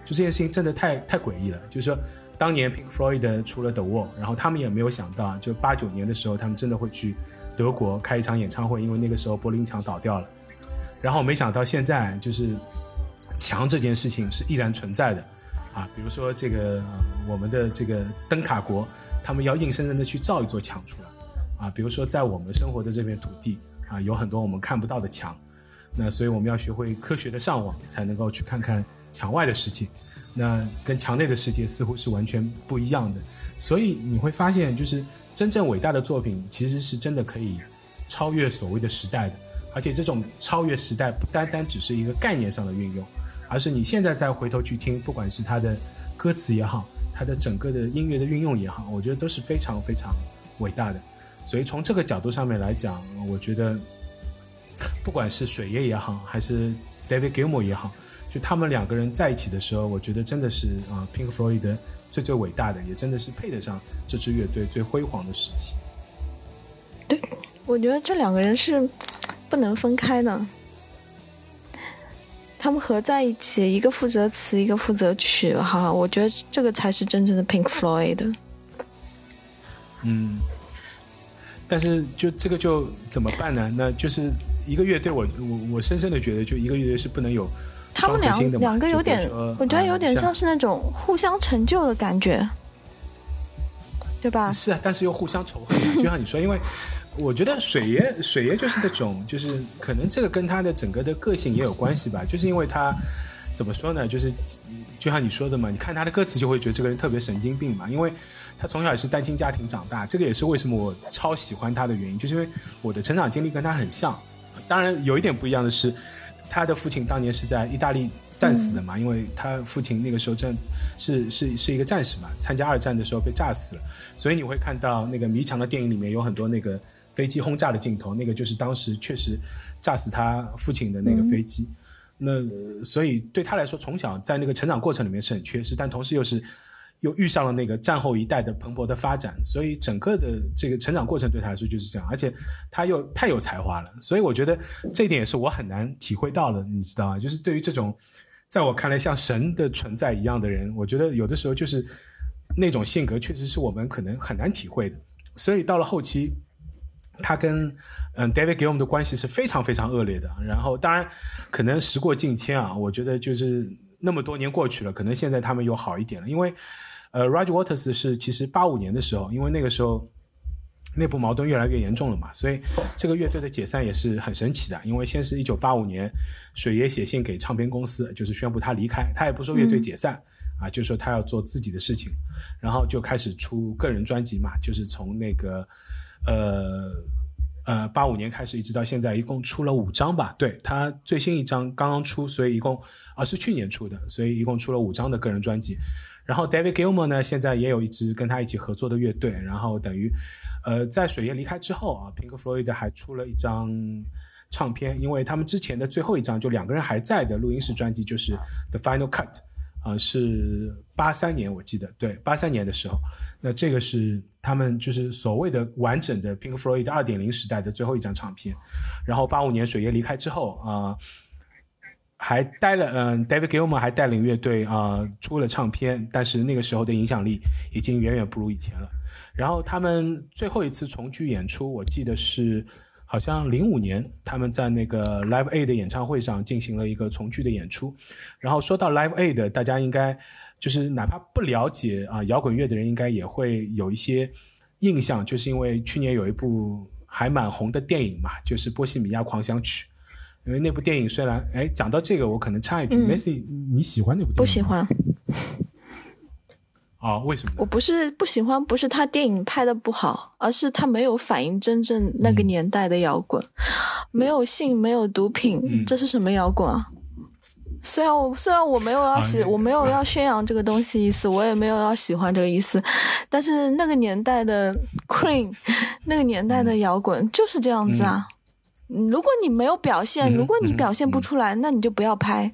就这件事情真的太太诡异了，就是说当年 Pink Floyd 出了 The Wall，然后他们也没有想到，就八九年的时候他们真的会去。德国开一场演唱会，因为那个时候柏林墙倒掉了，然后没想到现在就是墙这件事情是依然存在的，啊，比如说这个我们的这个灯塔国，他们要硬生生的去造一座墙出来，啊，比如说在我们生活的这片土地啊，有很多我们看不到的墙，那所以我们要学会科学的上网，才能够去看看墙外的世界，那跟墙内的世界似乎是完全不一样的，所以你会发现就是。真正伟大的作品，其实是真的可以超越所谓的时代的，而且这种超越时代不单单只是一个概念上的运用，而是你现在再回头去听，不管是它的歌词也好，它的整个的音乐的运用也好，我觉得都是非常非常伟大的。所以从这个角度上面来讲，我觉得不管是水爷也好，还是 David Gilmour 也好，就他们两个人在一起的时候，我觉得真的是啊，Pink Floyd。最最伟大的，也真的是配得上这支乐队最辉煌的时期。
对，我觉得这两个人是不能分开的，他们合在一起，一个负责词，一个负责曲，哈，我觉得这个才是真正的 Pink Floyd。
嗯，但是就这个就怎么办呢？那就是一个乐队，我我我深深的觉得，就一个乐队是不能有。
他们两两个有点，我觉得有点像是那种互相成就的感觉，对吧？
是啊，但是又互相仇恨。就像你说，因为我觉得水爷水爷就是那种，就是可能这个跟他的整个的个性也有关系吧。就是因为他怎么说呢？就是就像你说的嘛，你看他的歌词就会觉得这个人特别神经病嘛。因为他从小也是单亲家庭长大，这个也是为什么我超喜欢他的原因，就是因为我的成长经历跟他很像。当然有一点不一样的是。他的父亲当年是在意大利战死的嘛？因为他父亲那个时候正是是是一个战士嘛，参加二战的时候被炸死了。所以你会看到那个《迷墙》的电影里面有很多那个飞机轰炸的镜头，那个就是当时确实炸死他父亲的那个飞机。那所以对他来说，从小在那个成长过程里面是很缺失，但同时又是。又遇上了那个战后一代的蓬勃的发展，所以整个的这个成长过程对他来说就是这样，而且他又太有才华了，所以我觉得这一点也是我很难体会到的，你知道吗？就是对于这种在我看来像神的存在一样的人，我觉得有的时候就是那种性格确实是我们可能很难体会的。所以到了后期，他跟嗯 David 给我们的关系是非常非常恶劣的。然后当然可能时过境迁啊，我觉得就是那么多年过去了，可能现在他们又好一点了，因为。呃，Roger Waters 是其实八五年的时候，因为那个时候内部矛盾越来越严重了嘛，所以这个乐队的解散也是很神奇的。因为先是一九八五年，水爷写信给唱片公司，就是宣布他离开，他也不说乐队解散啊，就说他要做自己的事情，然后就开始出个人专辑嘛，就是从那个呃呃八五年开始，一直到现在，一共出了五张吧。对他最新一张刚刚出，所以一共啊是去年出的，所以一共出了五张的个人专辑。然后 David Gilmour 呢，现在也有一支跟他一起合作的乐队。然后等于，呃，在水爷离开之后啊，Pink Floyd 还出了一张唱片，因为他们之前的最后一张就两个人还在的录音室专辑就是 The Final Cut，啊，是八三年，我记得对，八三年的时候，那这个是他们就是所谓的完整的 Pink Floyd 二点零时代的最后一张唱片。然后八五年水爷离开之后啊，还带了嗯，David Gilmour 还带领乐队啊出了唱片，但是那个时候的影响力已经远远不如以前了。然后他们最后一次重聚演出，我记得是。好像零五年他们在那个 Live Aid 的演唱会上进行了一个重聚的演出，然后说到 Live Aid，，大家应该就是哪怕不了解啊摇滚乐的人，应该也会有一些印象，就是因为去年有一部还蛮红的电影嘛，就是《波西米亚狂想曲》，因为那部电影虽然哎讲到这个，我可能插一句，Messi 你喜欢那部电影？
不喜欢。
啊，为什么？
我不是不喜欢，不是他电影拍的不好，而是他没有反映真正那个年代的摇滚，没有性，没有毒品，这是什么摇滚啊？虽然我虽然我没有要喜，我没有要宣扬这个东西意思，我也没有要喜欢这个意思，但是那个年代的 Queen，那个年代的摇滚就是这样子啊。如果你没有表现，如果你表现不出来，那你就不要拍。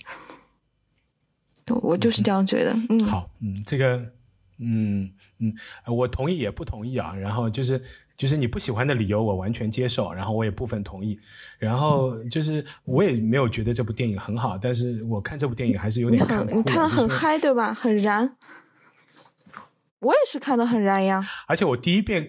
我就是这样觉得。嗯，
好，嗯，这个。嗯嗯，我同意也不同意啊。然后就是就是你不喜欢的理由，我完全接受。然后我也部分同意。然后就是我也没有觉得这部电影很好，但是我看这部电影还是有点看
你看的很嗨对吧？很燃。我也是看的很燃呀。
而且我第一遍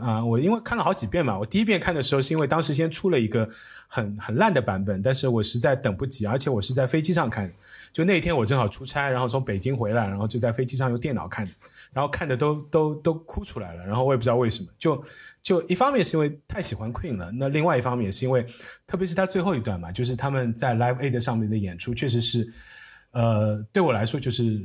啊，我因为看了好几遍嘛。我第一遍看的时候是因为当时先出了一个很很烂的版本，但是我实在等不及，而且我是在飞机上看。就那天我正好出差，然后从北京回来，然后就在飞机上用电脑看，然后看的都都都哭出来了，然后我也不知道为什么，就就一方面是因为太喜欢 Queen 了，那另外一方面是因为，特别是他最后一段嘛，就是他们在 Live Aid 上面的演出，确实是，呃，对我来说就是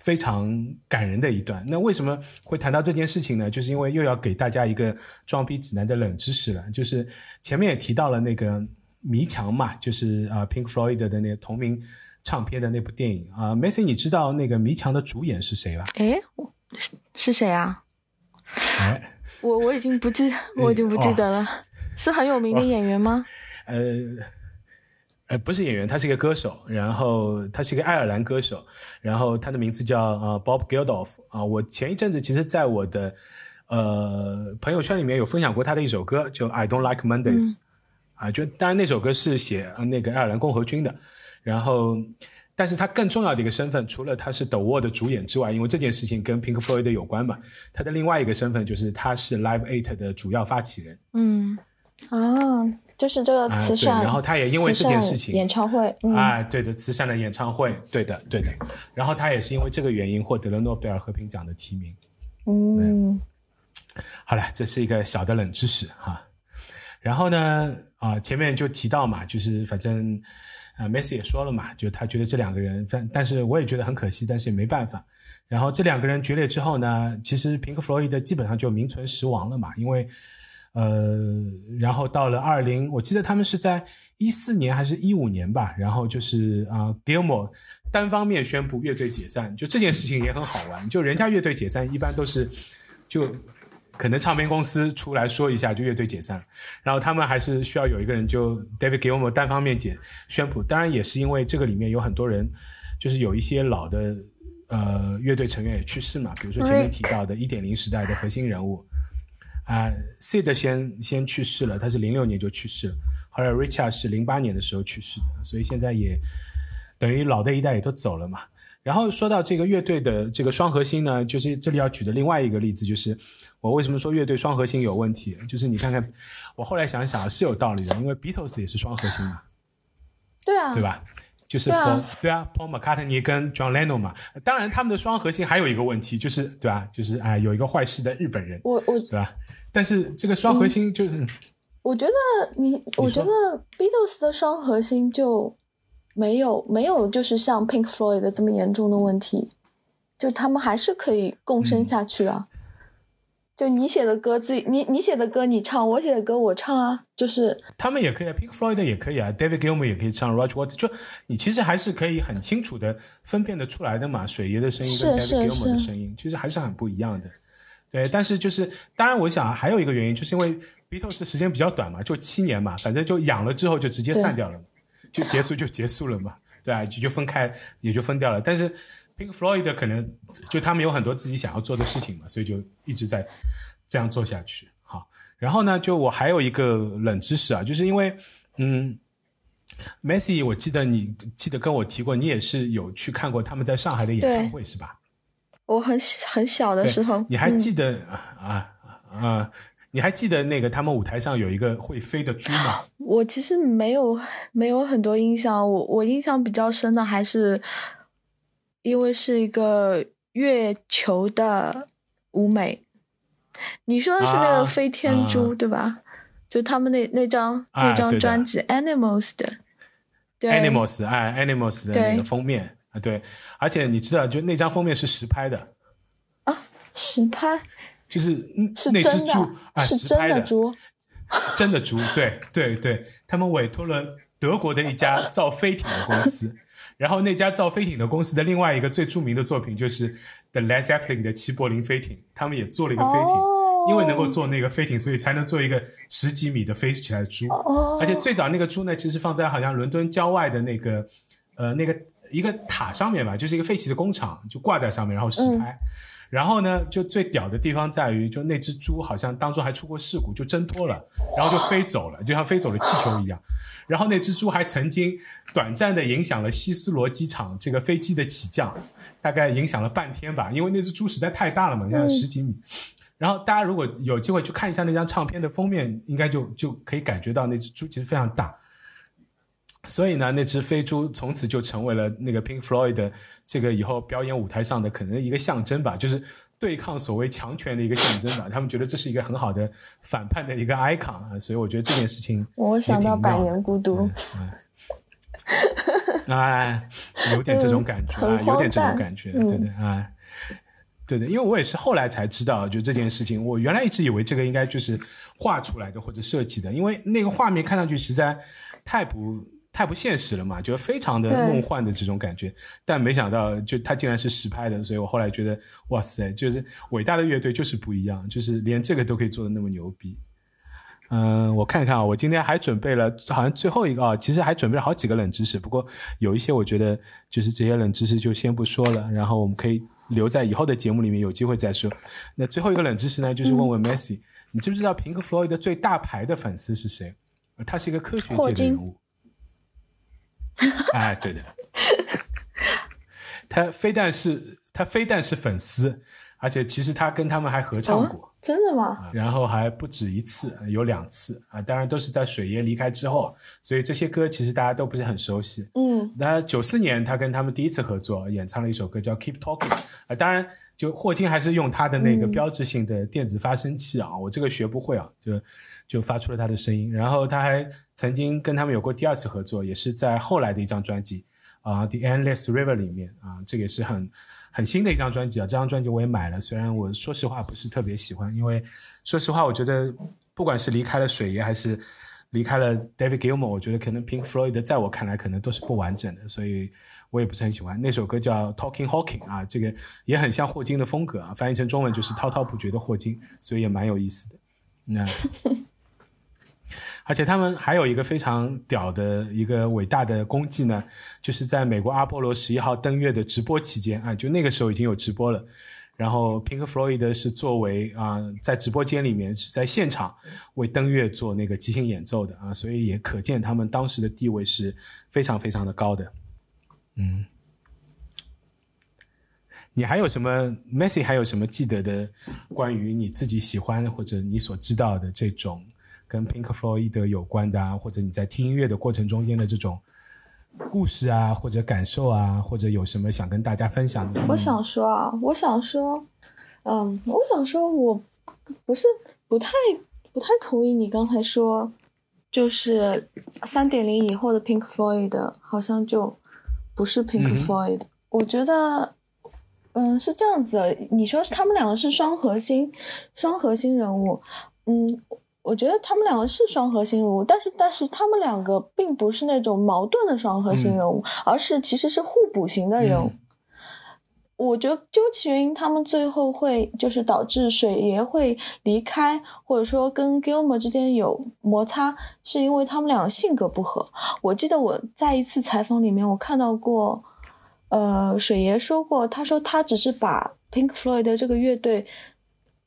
非常感人的一段。那为什么会谈到这件事情呢？就是因为又要给大家一个装逼指南的冷知识了，就是前面也提到了那个迷墙嘛，就是啊 Pink Floyd 的那个同名。唱片的那部电影啊，Macy，你知道那个《迷墙》的主演是谁吧？
诶，是是谁啊？
哎，
我我已经不记，我已经不记得了，是很有名的演员吗？
呃呃，不是演员，他是一个歌手，然后他是一个爱尔兰歌手，然后他的名字叫呃 Bob Geldof 啊。我前一阵子其实在我的呃朋友圈里面有分享过他的一首歌，就 I Don't Like Mondays 啊，就当然那首歌是写那个爱尔兰共和军的。然后，但是他更重要的一个身份，除了他是 The Wall 的主演之外，因为这件事情跟 Pink Floyd 有关嘛，他的另外一个身份就是他是 Live Eight 的主要发起人。
嗯，啊，就是这个慈善，
然后他也因为这件事情
演唱会，
啊，对的，慈善的演唱会，对的，对的。然后他也是因为这个原因获得了诺贝尔和平奖的提名。
嗯，
好了，这是一个小的冷知识哈。然后呢，啊，前面就提到嘛，就是反正。啊，Messi 也说了嘛，就他觉得这两个人，但但是我也觉得很可惜，但是也没办法。然后这两个人决裂之后呢，其实平克·弗洛伊德基本上就名存实亡了嘛，因为，呃，然后到了二零，我记得他们是在一四年还是一五年吧，然后就是啊，Gilmore 单方面宣布乐队解散，就这件事情也很好玩，就人家乐队解散一般都是就。可能唱片公司出来说一下，就乐队解散了。然后他们还是需要有一个人，就 David Gilmour 单方面解宣布。当然也是因为这个里面有很多人，就是有一些老的呃乐队成员也去世嘛。比如说前面提到的一点零时代的核心人物啊，Sid 先先去世了，他是零六年就去世了。后来 Richard 是零八年的时候去世的，所以现在也等于老的一代也都走了嘛。然后说到这个乐队的这个双核心呢，就是这里要举的另外一个例子就是。我为什么说乐队双核心有问题？就是你看看，我后来想想是有道理的，因为 Beatles 也是双核心嘛，
对啊，
对吧？就是对啊，Paul McCartney 跟 John Lennon 嘛。当然，他们的双核心还有一个问题，就是对吧？就是啊，有一个坏事的日本人，
我我
对吧？但是这个双核心就是，
我觉得你，我觉得 Beatles 的双核心就没有没有就是像 Pink Floyd 的这么严重的问题，就他们还是可以共生下去啊。就你写的歌，自己你你写的歌你唱，我写的歌我唱啊，就是
他们也可以啊，Pink Floyd 也可以啊，David Gilmour 也可以唱，Roger Waters，就你其实还是可以很清楚的分辨得出来的嘛，水爷的声音跟 David Gilmour 的声音其实还是很不一样的。对，但是就是当然，我想还有一个原因，就是因为 Beatles 时间比较短嘛，就七年嘛，反正就养了之后就直接散掉了，就结束就结束了嘛。对吧？就就分开，也就分掉了。但是 Pink Floyd 可能就他们有很多自己想要做的事情嘛，所以就一直在这样做下去。好，然后呢，就我还有一个冷知识啊，就是因为嗯，Messi，我记得你记得跟我提过，你也是有去看过他们在上海的演唱会是吧？
我很很小的时候，
你还记得啊啊？你还记得那个他们舞台上有一个会飞的猪吗？
我其实没有没有很多印象，我我印象比较深的还是因为是一个月球的舞美。你说的是那个飞天猪对吧？就他们那那张那张专辑《Animals》的，
对，《Animals》哎，《Animals》的那个封面啊，对，而且你知道，就那张封面是实拍的
啊，实拍。
就是是那只猪啊，
是
真
的猪，
真的猪，对对对，他们委托了德国的一家造飞艇的公司，然后那家造飞艇的公司的另外一个最著名的作品就是 The Led Zeppelin 的齐柏林飞艇，他们也做了一个飞艇，因为能够做那个飞艇，所以才能做一个十几米的飞起来的猪，而且最早那个猪呢，其实放在好像伦敦郊外的那个呃那个一个塔上面吧，就是一个废弃的工厂，就挂在上面，然后实拍。然后呢，就最屌的地方在于，就那只猪好像当初还出过事故，就挣脱了，然后就飞走了，就像飞走了气球一样。然后那只猪还曾经短暂的影响了希斯罗机场这个飞机的起降，大概影响了半天吧，因为那只猪实在太大了嘛，像十几米。然后大家如果有机会去看一下那张唱片的封面，应该就就可以感觉到那只猪其实非常大。所以呢，那只飞猪从此就成为了那个 Pink Floyd 的这个以后表演舞台上的可能一个象征吧，就是对抗所谓强权的一个象征吧。他们觉得这是一个很好的反叛的一个 icon 啊，所以我觉得这件事情
我想到百年孤独，
哎，有点这种感觉啊，有点这种感觉，对的啊，对的，因为我也是后来才知道，就这件事情，我原来一直以为这个应该就是画出来的或者设计的，因为那个画面看上去实在太不。太不现实了嘛，就非常的梦幻的这种感觉，但没想到就他竟然是实拍的，所以我后来觉得哇塞，就是伟大的乐队就是不一样，就是连这个都可以做的那么牛逼。嗯，我看看啊，我今天还准备了，好像最后一个啊，其实还准备了好几个冷知识，不过有一些我觉得就是这些冷知识就先不说了，然后我们可以留在以后的节目里面有机会再说。那最后一个冷知识呢，就是问问 Messi，你知不知道平克·弗洛伊德最大牌的粉丝是谁？他是一个科学界的人物。哎，对的，他非但是他非但是粉丝，而且其实他跟他们还合唱过，
真的吗？
然后还不止一次，有两次啊，当然都是在水爷离开之后，所以这些歌其实大家都不是很熟悉。
嗯，
那九四年他跟他们第一次合作，演唱了一首歌叫《Keep Talking》啊，当然就霍金还是用他的那个标志性的电子发声器啊，我这个学不会啊，就。就发出了他的声音，然后他还曾经跟他们有过第二次合作，也是在后来的一张专辑啊，《The Endless River》里面啊，这个也是很很新的一张专辑啊。这张专辑我也买了，虽然我说实话不是特别喜欢，因为说实话，我觉得不管是离开了水爷，还是离开了 David Gilmour，我觉得可能 Pink Floyd 在我看来可能都是不完整的，所以我也不是很喜欢。那首歌叫《Talking Hawking》啊，这个也很像霍金的风格啊，翻译成中文就是滔滔不绝的霍金，所以也蛮有意思的。那。而且他们还有一个非常屌的一个伟大的功绩呢，就是在美国阿波罗十一号登月的直播期间啊，就那个时候已经有直播了。然后 Pink Floyd 是作为啊在直播间里面是在现场为登月做那个即兴演奏的啊，所以也可见他们当时的地位是非常非常的高的。嗯，你还有什么 Messi 还有什么记得的关于你自己喜欢或者你所知道的这种？跟 Pink Floyd 有关的啊，或者你在听音乐的过程中间的这种故事啊，或者感受啊，或者有什么想跟大家分享的？
我想说啊，我想说，嗯，我想说，我不是不太不太同意你刚才说，就是三点零以后的 Pink Floyd 好像就不是 Pink Floyd。我觉得，嗯，是这样子的。你说他们两个是双核心，双核心人物，嗯。我觉得他们两个是双核心人物，但是但是他们两个并不是那种矛盾的双核心人物，而是其实是互补型的人物。我觉得究其原因，他们最后会就是导致水爷会离开，或者说跟 Gilmer 之间有摩擦，是因为他们两个性格不合。我记得我在一次采访里面，我看到过，呃，水爷说过，他说他只是把 Pink Floyd 的这个乐队，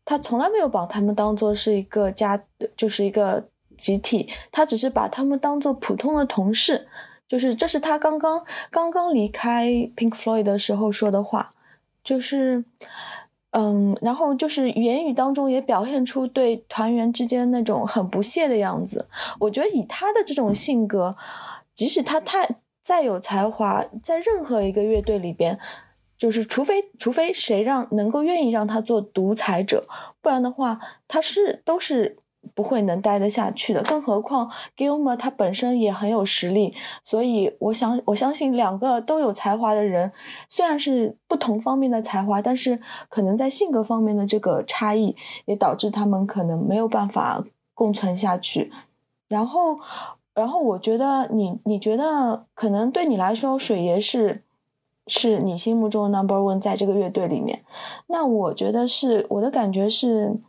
他从来没有把他们当做是一个家，就是一个集体，他只是把他们当做普通的同事，就是这是他刚刚刚刚离开 Pink Floyd 的时候说的话。就是，嗯，然后就是言语当中也表现出对团员之间那种很不屑的样子。我觉得以他的这种性格，即使他太再有才华，在任何一个乐队里边，就是除非除非谁让能够愿意让他做独裁者，不然的话，他是都是。不会能待得下去的，更何况 Gilmer 他本身也很有实力，所以我想我相信两个都有才华的人，虽然是不同方面的才华，但是可能在性格方面的这个差异，也导致他们可能没有办法共存下去。然后，然后我觉得你你觉得可能对你来说，水爷是是你心目中的 Number One，在这个乐队里面，那我觉得是我的感觉是。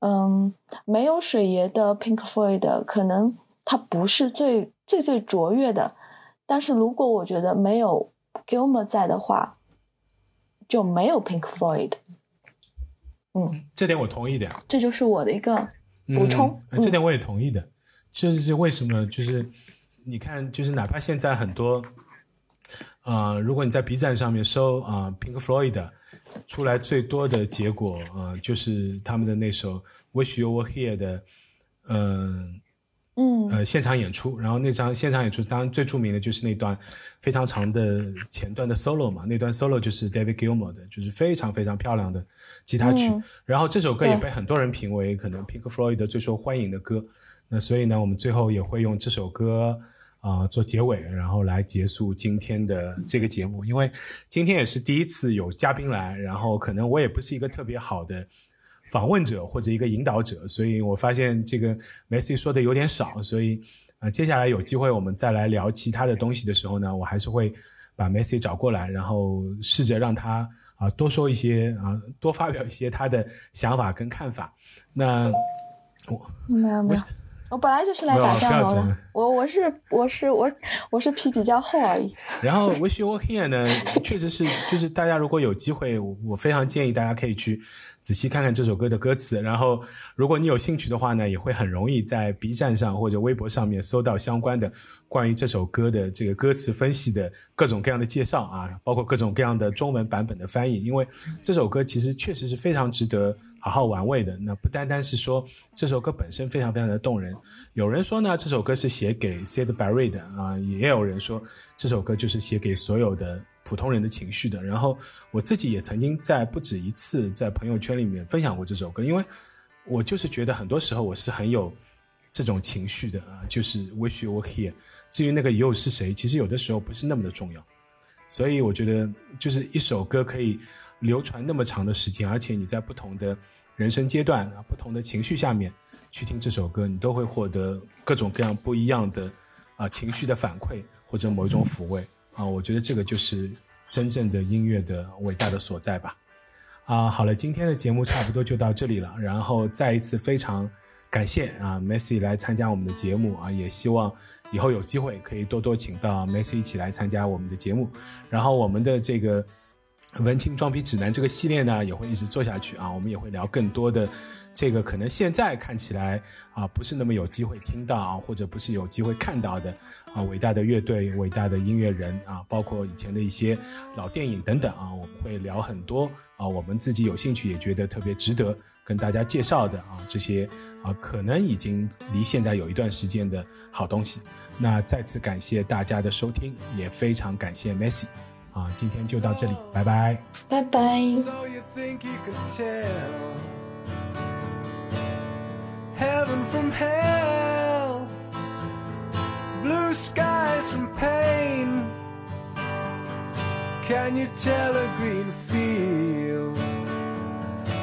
嗯，没有水爷的 Pink Floyd 可能它不是最最最卓越的，但是如果我觉得没有 Gilmer 在的话，就没有 Pink Floyd。
嗯，这点我同意的。
这就是我的一个补充。
这点我也同意的。就是为什么？就是你看，就是哪怕现在很多，呃，如果你在 B 站上面搜啊 Pink Floyd。出来最多的结果啊，就是他们的那首《Wish You Were Here》的，嗯
嗯
呃现场演出。然后那张现场演出，当然最著名的就是那段非常长的前段的 solo 嘛。那段 solo 就是 David Gilmour 的，就是非常非常漂亮的吉他曲。然后这首歌也被很多人评为可能 Pink Floyd 最受欢迎的歌。那所以呢，我们最后也会用这首歌。啊，做结尾，然后来结束今天的这个节目。因为今天也是第一次有嘉宾来，然后可能我也不是一个特别好的访问者或者一个引导者，所以我发现这个 Messi 说的有点少。所以啊，接下来有机会我们再来聊其他的东西的时候呢，我还是会把 Messi 找过来，然后试着让他啊多说一些啊，多发表一些他的想法跟看法。那我
没有没有。我本来就是来打酱油的，我我是我是我我是皮比较厚而已。
然后《Wish You Were Here》呢，确实是就是大家如果有机会，我非常建议大家可以去。仔细看看这首歌的歌词，然后如果你有兴趣的话呢，也会很容易在 B 站上或者微博上面搜到相关的关于这首歌的这个歌词分析的各种各样的介绍啊，包括各种各样的中文版本的翻译。因为这首歌其实确实是非常值得好好玩味的。那不单单是说这首歌本身非常非常的动人，有人说呢这首歌是写给 Sid Barry 的啊，也有人说这首歌就是写给所有的。普通人的情绪的，然后我自己也曾经在不止一次在朋友圈里面分享过这首歌，因为我就是觉得很多时候我是很有这种情绪的啊，就是 Wish You Were Here。至于那个 You 是谁，其实有的时候不是那么的重要。所以我觉得，就是一首歌可以流传那么长的时间，而且你在不同的人生阶段啊、不同的情绪下面去听这首歌，你都会获得各种各样不一样的啊情绪的反馈或者某一种抚慰。啊，我觉得这个就是真正的音乐的伟大的所在吧。啊，好了，今天的节目差不多就到这里了。然后再一次非常感谢啊，Messi 来参加我们的节目啊，也希望以后有机会可以多多请到 Messi 一起来参加我们的节目。然后我们的这个文青装逼指南这个系列呢，也会一直做下去啊，我们也会聊更多的。这个可能现在看起来啊，不是那么有机会听到啊，或者不是有机会看到的啊，伟大的乐队、伟大的音乐人啊，包括以前的一些老电影等等啊，我们会聊很多啊，我们自己有兴趣也觉得特别值得跟大家介绍的啊，这些啊，可能已经离现在有一段时间的好东西。那再次感谢大家的收听，也非常感谢 Messi 啊，今天就到这里，拜拜，
拜拜。
heaven from hell, blue skies from pain. Can you tell a green field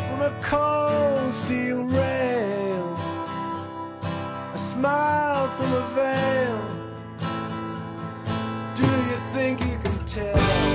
from a cold steel rail? A smile from a veil. Do you think you can? tell.